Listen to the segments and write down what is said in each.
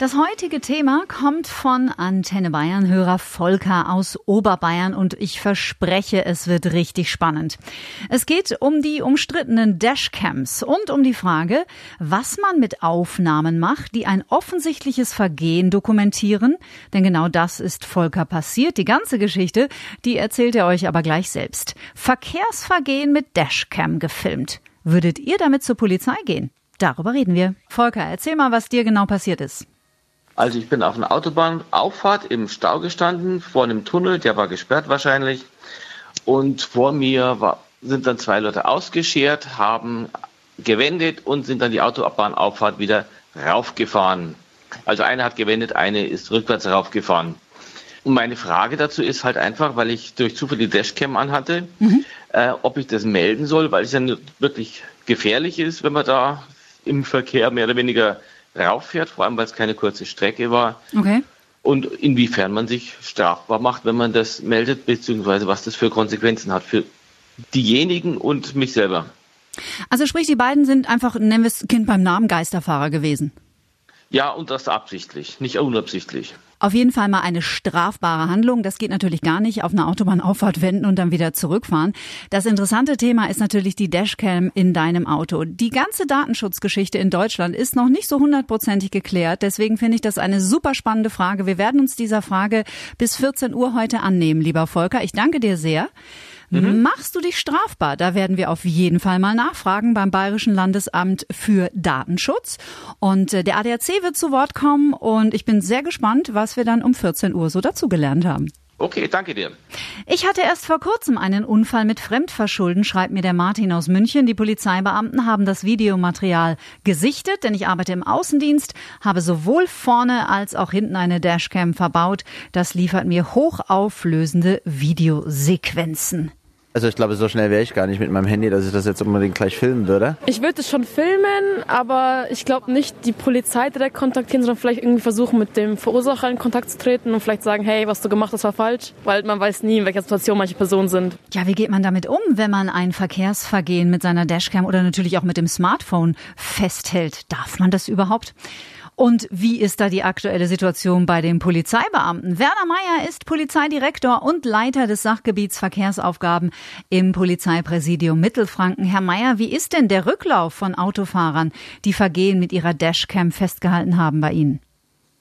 Das heutige Thema kommt von Antenne Bayern Hörer Volker aus Oberbayern und ich verspreche, es wird richtig spannend. Es geht um die umstrittenen Dashcams und um die Frage, was man mit Aufnahmen macht, die ein offensichtliches Vergehen dokumentieren, denn genau das ist Volker passiert. Die ganze Geschichte, die erzählt er euch aber gleich selbst. Verkehrsvergehen mit Dashcam gefilmt. Würdet ihr damit zur Polizei gehen? Darüber reden wir. Volker, erzähl mal, was dir genau passiert ist. Also ich bin auf einer Autobahnauffahrt im Stau gestanden, vor einem Tunnel, der war gesperrt wahrscheinlich. Und vor mir war, sind dann zwei Leute ausgeschert, haben gewendet und sind dann die Autobahnauffahrt wieder raufgefahren. Also einer hat gewendet, eine ist rückwärts raufgefahren. Und meine Frage dazu ist halt einfach, weil ich durch Zufall die Dashcam anhatte, mhm. äh, ob ich das melden soll, weil es ja wirklich gefährlich ist, wenn man da im Verkehr mehr oder weniger rauffährt, vor allem weil es keine kurze Strecke war. Okay. Und inwiefern man sich strafbar macht, wenn man das meldet, beziehungsweise was das für Konsequenzen hat für diejenigen und mich selber. Also sprich, die beiden sind einfach, nennen wir es Kind beim Namen, Geisterfahrer gewesen. Ja, und das absichtlich, nicht unabsichtlich. Auf jeden Fall mal eine strafbare Handlung. Das geht natürlich gar nicht auf einer Autobahnauffahrt wenden und dann wieder zurückfahren. Das interessante Thema ist natürlich die Dashcam in deinem Auto. Die ganze Datenschutzgeschichte in Deutschland ist noch nicht so hundertprozentig geklärt. Deswegen finde ich das eine super spannende Frage. Wir werden uns dieser Frage bis 14 Uhr heute annehmen, lieber Volker. Ich danke dir sehr. Mhm. Machst du dich strafbar? Da werden wir auf jeden Fall mal nachfragen beim Bayerischen Landesamt für Datenschutz. Und äh, der ADAC wird zu Wort kommen und ich bin sehr gespannt, was wir dann um 14 Uhr so dazugelernt haben. Okay, danke dir. Ich hatte erst vor kurzem einen Unfall mit Fremdverschulden, schreibt mir der Martin aus München. Die Polizeibeamten haben das Videomaterial gesichtet, denn ich arbeite im Außendienst, habe sowohl vorne als auch hinten eine Dashcam verbaut. Das liefert mir hochauflösende Videosequenzen. Also ich glaube, so schnell wäre ich gar nicht mit meinem Handy, dass ich das jetzt unbedingt gleich filmen würde. Ich würde es schon filmen, aber ich glaube nicht die Polizei direkt kontaktieren, sondern vielleicht irgendwie versuchen, mit dem Verursacher in Kontakt zu treten und vielleicht sagen, hey, was du gemacht hast, war falsch, weil man weiß nie, in welcher Situation manche Personen sind. Ja, wie geht man damit um, wenn man ein Verkehrsvergehen mit seiner Dashcam oder natürlich auch mit dem Smartphone festhält? Darf man das überhaupt? Und wie ist da die aktuelle Situation bei den Polizeibeamten? Werner Meyer ist Polizeidirektor und Leiter des Sachgebiets Verkehrsaufgaben im Polizeipräsidium Mittelfranken. Herr Meyer, wie ist denn der Rücklauf von Autofahrern, die Vergehen mit ihrer Dashcam festgehalten haben bei Ihnen?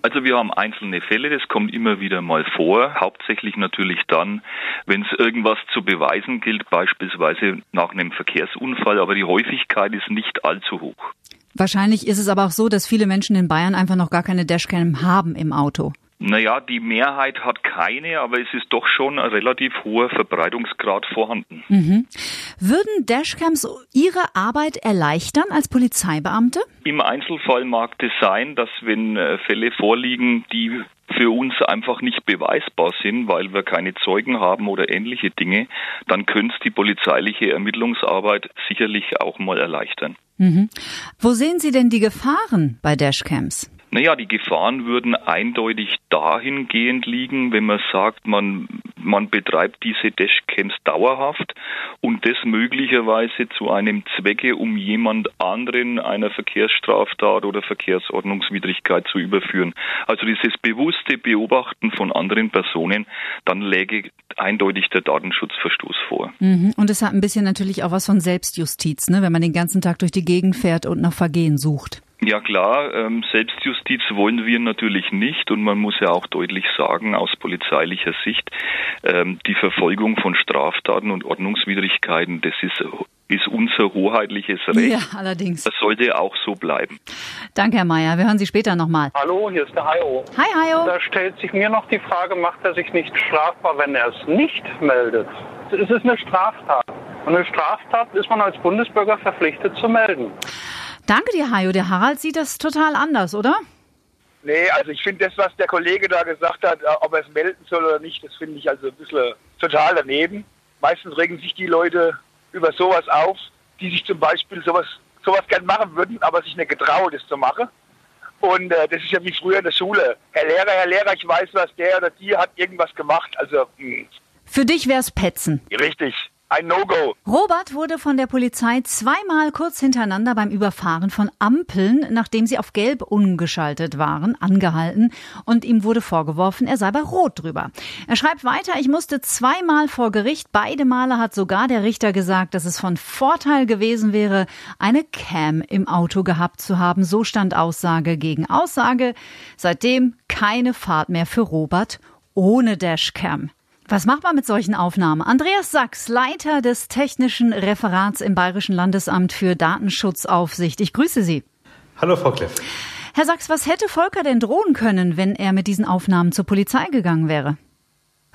Also wir haben einzelne Fälle, das kommt immer wieder mal vor, hauptsächlich natürlich dann, wenn es irgendwas zu beweisen gilt, beispielsweise nach einem Verkehrsunfall, aber die Häufigkeit ist nicht allzu hoch. Wahrscheinlich ist es aber auch so, dass viele Menschen in Bayern einfach noch gar keine Dashcam haben im Auto. Naja, die Mehrheit hat keine, aber es ist doch schon ein relativ hoher Verbreitungsgrad vorhanden. Mhm. Würden Dashcams Ihre Arbeit erleichtern als Polizeibeamte? Im Einzelfall mag es sein, dass wenn äh, Fälle vorliegen, die für uns einfach nicht beweisbar sind, weil wir keine Zeugen haben oder ähnliche Dinge, dann könnte es die polizeiliche Ermittlungsarbeit sicherlich auch mal erleichtern. Mhm. Wo sehen Sie denn die Gefahren bei Dashcams? Naja, die Gefahren würden eindeutig dahingehend liegen, wenn man sagt, man, man betreibt diese Dashcams dauerhaft und das möglicherweise zu einem Zwecke, um jemand anderen einer Verkehrsstraftat oder Verkehrsordnungswidrigkeit zu überführen. Also dieses bewusste Beobachten von anderen Personen, dann läge eindeutig der Datenschutzverstoß vor. Mhm. Und es hat ein bisschen natürlich auch was von Selbstjustiz, ne? wenn man den ganzen Tag durch die Gegend fährt und nach Vergehen sucht. Ja klar, ähm, Selbstjustiz wollen wir natürlich nicht und man muss ja auch deutlich sagen, aus polizeilicher Sicht, ähm, die Verfolgung von Straftaten und Ordnungswidrigkeiten, das ist ist unser hoheitliches Recht. Ja, allerdings. Das sollte auch so bleiben. Danke, Herr Mayer. Wir hören Sie später nochmal. Hallo, hier ist der Hayo. Hi, Hayo. Da stellt sich mir noch die Frage, macht er sich nicht strafbar, wenn er es nicht meldet? Es ist eine Straftat. Und eine Straftat ist man als Bundesbürger verpflichtet zu melden. Danke dir, Hajo. Der Harald sieht das total anders, oder? Nee, also ich finde das, was der Kollege da gesagt hat, äh, ob er es melden soll oder nicht, das finde ich also ein bisschen total daneben. Meistens regen sich die Leute über sowas auf, die sich zum Beispiel sowas, sowas gern machen würden, aber sich nicht getrauen, das zu machen. Und äh, das ist ja wie früher in der Schule. Herr Lehrer, Herr Lehrer, ich weiß was, der oder die hat irgendwas gemacht. Also, mh. Hm. Für dich wär's Petzen. Richtig. Ein No-Go. Robert wurde von der Polizei zweimal kurz hintereinander beim Überfahren von Ampeln, nachdem sie auf Gelb umgeschaltet waren, angehalten und ihm wurde vorgeworfen, er sei bei Rot drüber. Er schreibt weiter, ich musste zweimal vor Gericht. Beide Male hat sogar der Richter gesagt, dass es von Vorteil gewesen wäre, eine Cam im Auto gehabt zu haben. So stand Aussage gegen Aussage. Seitdem keine Fahrt mehr für Robert ohne Dashcam. Was macht man mit solchen Aufnahmen? Andreas Sachs, Leiter des technischen Referats im Bayerischen Landesamt für Datenschutzaufsicht. Ich grüße Sie. Hallo, Frau Kleff. Herr Sachs, was hätte Volker denn drohen können, wenn er mit diesen Aufnahmen zur Polizei gegangen wäre?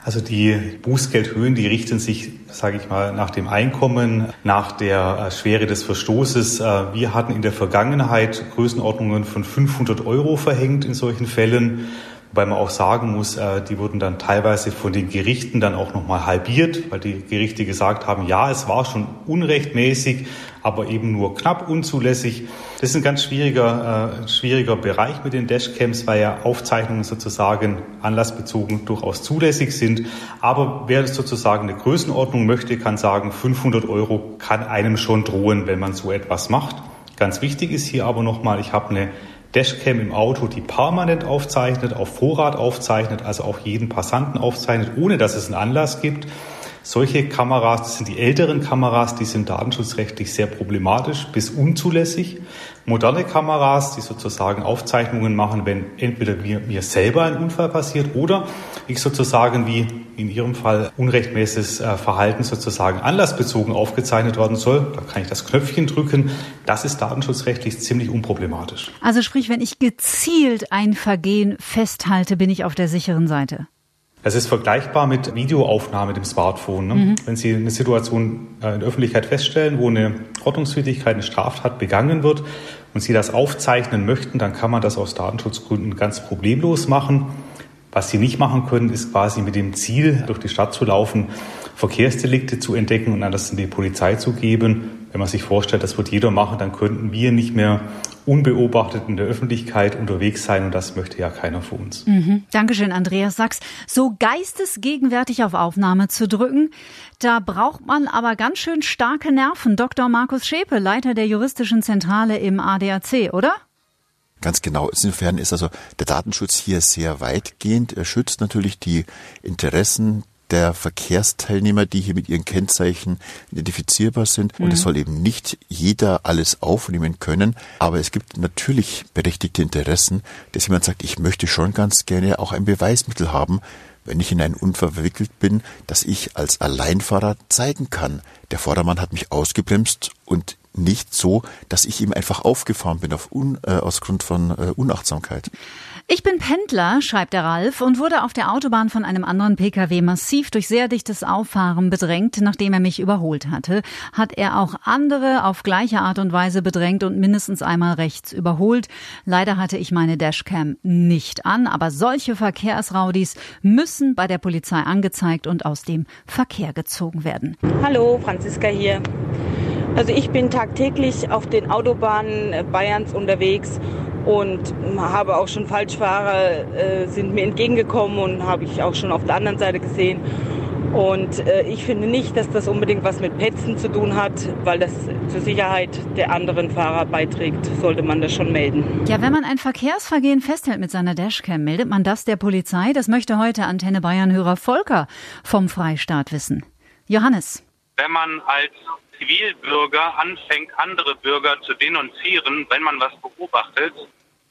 Also die Bußgeldhöhen, die richten sich, sage ich mal, nach dem Einkommen, nach der äh, Schwere des Verstoßes. Äh, wir hatten in der Vergangenheit Größenordnungen von 500 Euro verhängt in solchen Fällen. Wobei man auch sagen muss, äh, die wurden dann teilweise von den Gerichten dann auch nochmal halbiert, weil die Gerichte gesagt haben, ja, es war schon unrechtmäßig, aber eben nur knapp unzulässig. Das ist ein ganz schwieriger, äh, schwieriger Bereich mit den Dashcams, weil ja Aufzeichnungen sozusagen anlassbezogen durchaus zulässig sind. Aber wer sozusagen eine Größenordnung möchte, kann sagen, 500 Euro kann einem schon drohen, wenn man so etwas macht. Ganz wichtig ist hier aber nochmal, ich habe eine Dashcam im Auto, die permanent aufzeichnet, auf Vorrat aufzeichnet, also auch jeden Passanten aufzeichnet, ohne dass es einen Anlass gibt. Solche Kameras, das sind die älteren Kameras, die sind datenschutzrechtlich sehr problematisch bis unzulässig. Moderne Kameras, die sozusagen Aufzeichnungen machen, wenn entweder mir, mir selber ein Unfall passiert oder ich sozusagen wie in Ihrem Fall unrechtmäßiges äh, Verhalten sozusagen anlassbezogen aufgezeichnet werden soll, da kann ich das Knöpfchen drücken. Das ist datenschutzrechtlich ziemlich unproblematisch. Also sprich, wenn ich gezielt ein Vergehen festhalte, bin ich auf der sicheren Seite. Das ist vergleichbar mit Videoaufnahme dem Smartphone. Ne? Mhm. Wenn Sie eine Situation äh, in der Öffentlichkeit feststellen, wo eine Ordnungswidrigkeit, eine Straftat begangen wird und Sie das aufzeichnen möchten, dann kann man das aus Datenschutzgründen ganz problemlos machen. Was Sie nicht machen können, ist quasi mit dem Ziel, durch die Stadt zu laufen, Verkehrsdelikte zu entdecken und dann das in die Polizei zu geben. Wenn man sich vorstellt, das wird jeder machen, dann könnten wir nicht mehr unbeobachtet in der Öffentlichkeit unterwegs sein und das möchte ja keiner von uns. Mhm. Dankeschön, Andreas Sachs. So geistesgegenwärtig auf Aufnahme zu drücken, da braucht man aber ganz schön starke Nerven. Dr. Markus Schäpe, Leiter der juristischen Zentrale im ADAC, oder? Ganz genau. Insofern ist also der Datenschutz hier sehr weitgehend. Er schützt natürlich die Interessen der Verkehrsteilnehmer, die hier mit ihren Kennzeichen identifizierbar sind. Und es mhm. soll eben nicht jeder alles aufnehmen können. Aber es gibt natürlich berechtigte Interessen, dass jemand sagt, ich möchte schon ganz gerne auch ein Beweismittel haben, wenn ich in einen Unfall verwickelt bin, dass ich als Alleinfahrer zeigen kann. Der Vordermann hat mich ausgebremst und nicht so, dass ich ihm einfach aufgefahren bin auf un, äh, aus Grund von äh, Unachtsamkeit. Ich bin Pendler, schreibt der Ralf, und wurde auf der Autobahn von einem anderen Pkw massiv durch sehr dichtes Auffahren bedrängt, nachdem er mich überholt hatte. Hat er auch andere auf gleiche Art und Weise bedrängt und mindestens einmal rechts überholt. Leider hatte ich meine Dashcam nicht an, aber solche Verkehrsraudis müssen bei der Polizei angezeigt und aus dem Verkehr gezogen werden. Hallo, Franziska hier. Also ich bin tagtäglich auf den Autobahnen Bayerns unterwegs und habe auch schon Falschfahrer äh, sind mir entgegengekommen und habe ich auch schon auf der anderen Seite gesehen. Und äh, ich finde nicht, dass das unbedingt was mit Petzen zu tun hat, weil das zur Sicherheit der anderen Fahrer beiträgt, sollte man das schon melden. Ja, wenn man ein Verkehrsvergehen festhält mit seiner Dashcam, meldet man das der Polizei? Das möchte heute Antenne Bayern-Hörer Volker vom Freistaat wissen. Johannes. Wenn man als Zivilbürger anfängt, andere Bürger zu denunzieren, wenn man was beobachtet.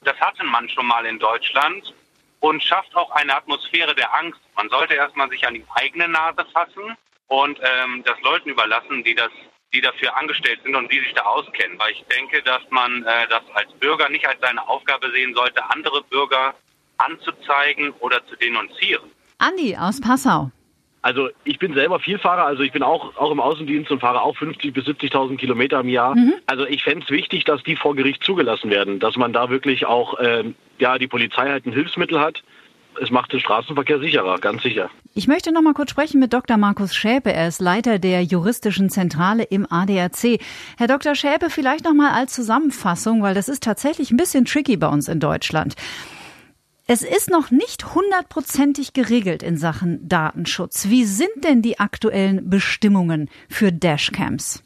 Das hatte man schon mal in Deutschland und schafft auch eine Atmosphäre der Angst. Man sollte erstmal sich an die eigene Nase fassen und ähm, das Leuten überlassen, die das die dafür angestellt sind und die sich da auskennen. Weil ich denke, dass man äh, das als Bürger nicht als seine Aufgabe sehen sollte, andere Bürger anzuzeigen oder zu denunzieren. Andi aus Passau. Also ich bin selber Vielfahrer, also ich bin auch, auch im Außendienst und fahre auch 50.000 bis 70.000 Kilometer im Jahr. Mhm. Also ich fände es wichtig, dass die vor Gericht zugelassen werden, dass man da wirklich auch, ähm, ja, die Polizei halt ein Hilfsmittel hat. Es macht den Straßenverkehr sicherer, ganz sicher. Ich möchte noch mal kurz sprechen mit Dr. Markus Schäpe. Er ist Leiter der juristischen Zentrale im ADAC. Herr Dr. Schäpe, vielleicht noch mal als Zusammenfassung, weil das ist tatsächlich ein bisschen tricky bei uns in Deutschland. Es ist noch nicht hundertprozentig geregelt in Sachen Datenschutz. Wie sind denn die aktuellen Bestimmungen für Dashcams?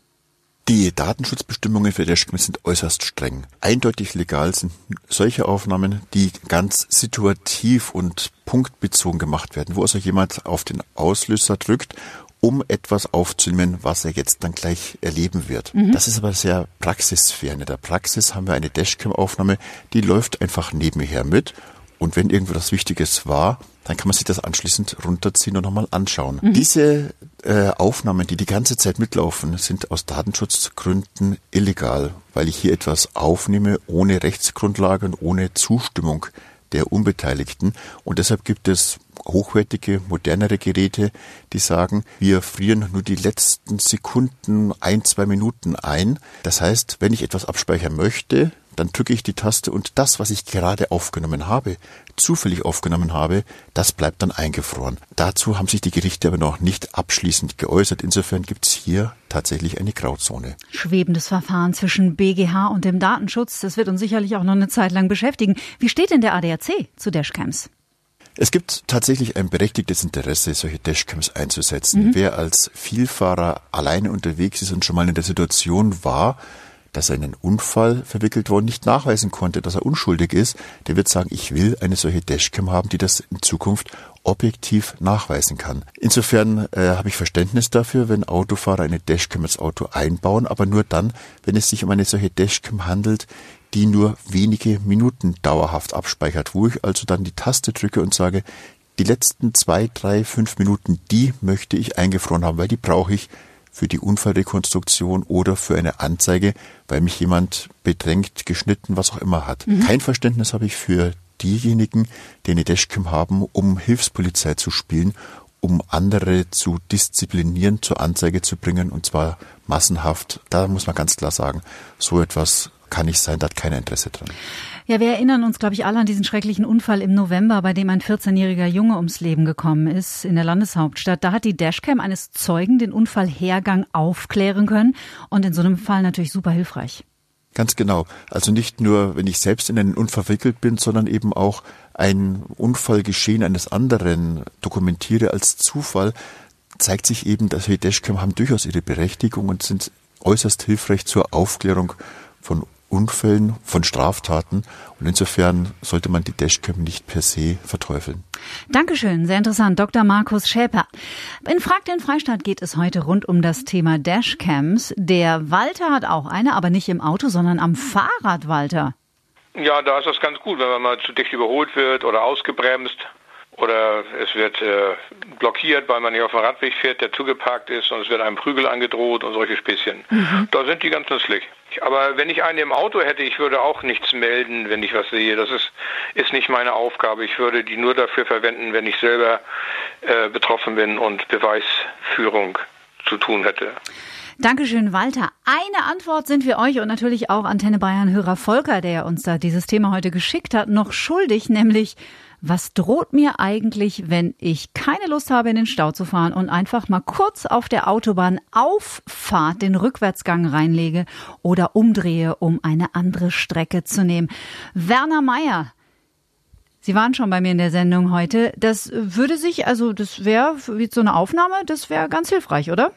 Die Datenschutzbestimmungen für Dashcams sind äußerst streng. Eindeutig legal sind solche Aufnahmen, die ganz situativ und punktbezogen gemacht werden, wo also jemand auf den Auslöser drückt um etwas aufzunehmen, was er jetzt dann gleich erleben wird. Mhm. Das ist aber sehr praxisfern. In der Praxis haben wir eine Dashcam-Aufnahme, die läuft einfach nebenher mit. Und wenn irgendwo das Wichtiges war, dann kann man sich das anschließend runterziehen und nochmal anschauen. Mhm. Diese äh, Aufnahmen, die die ganze Zeit mitlaufen, sind aus Datenschutzgründen illegal, weil ich hier etwas aufnehme ohne Rechtsgrundlage und ohne Zustimmung der Unbeteiligten. Und deshalb gibt es hochwertige, modernere Geräte, die sagen, wir frieren nur die letzten Sekunden, ein, zwei Minuten ein. Das heißt, wenn ich etwas abspeichern möchte, dann drücke ich die Taste und das, was ich gerade aufgenommen habe, zufällig aufgenommen habe, das bleibt dann eingefroren. Dazu haben sich die Gerichte aber noch nicht abschließend geäußert. Insofern gibt es hier tatsächlich eine Grauzone. Schwebendes Verfahren zwischen BGH und dem Datenschutz, das wird uns sicherlich auch noch eine Zeit lang beschäftigen. Wie steht denn der ADAC zu Dashcams? Es gibt tatsächlich ein berechtigtes Interesse, solche Dashcams einzusetzen. Mhm. Wer als Vielfahrer alleine unterwegs ist und schon mal in der Situation war, dass er in einen Unfall verwickelt worden nicht nachweisen konnte, dass er unschuldig ist, der wird sagen, ich will eine solche Dashcam haben, die das in Zukunft objektiv nachweisen kann. Insofern äh, habe ich Verständnis dafür, wenn Autofahrer eine Dashcam ins Auto einbauen, aber nur dann, wenn es sich um eine solche Dashcam handelt, die nur wenige Minuten dauerhaft abspeichert, wo ich also dann die Taste drücke und sage, die letzten zwei, drei, fünf Minuten, die möchte ich eingefroren haben, weil die brauche ich für die Unfallrekonstruktion oder für eine Anzeige, weil mich jemand bedrängt, geschnitten, was auch immer hat. Mhm. Kein Verständnis habe ich für diejenigen, die eine Dashcam haben, um Hilfspolizei zu spielen, um andere zu disziplinieren, zur Anzeige zu bringen, und zwar massenhaft. Da muss man ganz klar sagen, so etwas kann nicht sein, da hat keiner Interesse dran. Ja, wir erinnern uns, glaube ich, alle an diesen schrecklichen Unfall im November, bei dem ein 14-jähriger Junge ums Leben gekommen ist in der Landeshauptstadt. Da hat die Dashcam eines Zeugen den Unfallhergang aufklären können und in so einem Fall natürlich super hilfreich. Ganz genau. Also nicht nur, wenn ich selbst in einen Unfall verwickelt bin, sondern eben auch ein Unfallgeschehen eines anderen dokumentiere als Zufall, zeigt sich eben, dass die Dashcam haben durchaus ihre Berechtigung und sind äußerst hilfreich zur Aufklärung von Unfällen, von Straftaten. Und insofern sollte man die Dashcam nicht per se verteufeln. Dankeschön, sehr interessant. Dr. Markus Schäper. In Frag den Freistaat geht es heute rund um das Thema Dashcams. Der Walter hat auch eine, aber nicht im Auto, sondern am Fahrrad, Walter. Ja, da ist das ganz gut, wenn man mal zu dicht überholt wird oder ausgebremst oder es wird äh, blockiert, weil man nicht auf dem Radweg fährt, der zugeparkt ist und es wird einem Prügel angedroht und solche Späßchen. Mhm. Da sind die ganz nützlich. Aber wenn ich einen im Auto hätte, ich würde auch nichts melden, wenn ich was sehe. Das ist, ist nicht meine Aufgabe. Ich würde die nur dafür verwenden, wenn ich selber äh, betroffen bin und Beweisführung zu tun hätte. Dankeschön, Walter. Eine Antwort sind wir euch und natürlich auch Antenne Bayern Hörer Volker, der uns da dieses Thema heute geschickt hat, noch schuldig, nämlich was droht mir eigentlich, wenn ich keine Lust habe, in den Stau zu fahren und einfach mal kurz auf der Autobahn Auffahrt den Rückwärtsgang reinlege oder umdrehe, um eine andere Strecke zu nehmen? Werner Meyer, Sie waren schon bei mir in der Sendung heute. Das würde sich, also das wäre wie so eine Aufnahme, das wäre ganz hilfreich, oder?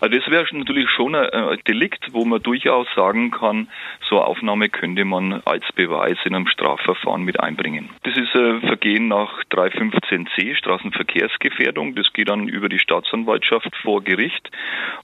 Also das wäre natürlich schon ein Delikt, wo man durchaus sagen kann, so eine Aufnahme könnte man als Beweis in einem Strafverfahren mit einbringen. Das ist ein Vergehen nach 315c, Straßenverkehrsgefährdung. Das geht dann über die Staatsanwaltschaft vor Gericht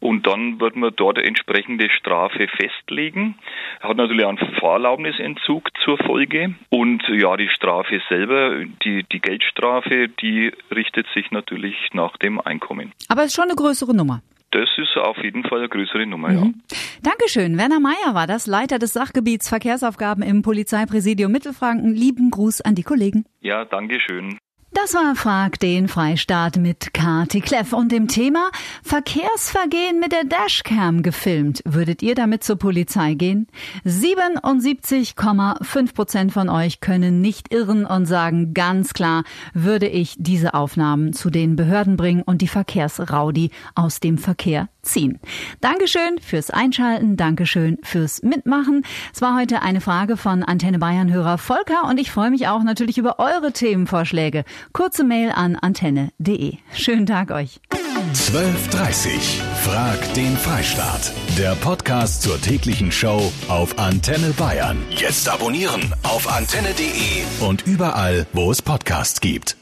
und dann wird man dort eine entsprechende Strafe festlegen. Hat natürlich einen Fahrerlaubnisentzug zur Folge und ja, die Strafe selber, die, die Geldstrafe, die richtet sich natürlich nach dem Einkommen. Aber es ist schon eine größere Nummer. Das ist auf jeden Fall eine größere Nummer, mhm. ja. Dankeschön. Werner Meyer war das, Leiter des Sachgebiets Verkehrsaufgaben im Polizeipräsidium Mittelfranken. Lieben Gruß an die Kollegen. Ja, Dankeschön. Das war Frag den Freistaat mit Kati Kleff und dem Thema Verkehrsvergehen mit der Dashcam gefilmt. Würdet ihr damit zur Polizei gehen? 77,5 Prozent von euch können nicht irren und sagen ganz klar, würde ich diese Aufnahmen zu den Behörden bringen und die Verkehrsraudi aus dem Verkehr ziehen. Dankeschön fürs Einschalten, Dankeschön fürs Mitmachen. Es war heute eine Frage von Antenne Bayern Hörer Volker und ich freue mich auch natürlich über eure Themenvorschläge. Kurze Mail an antenne.de. Schönen Tag euch. 12.30 Frag den Freistaat. Der Podcast zur täglichen Show auf Antenne Bayern. Jetzt abonnieren auf antenne.de und überall, wo es Podcasts gibt.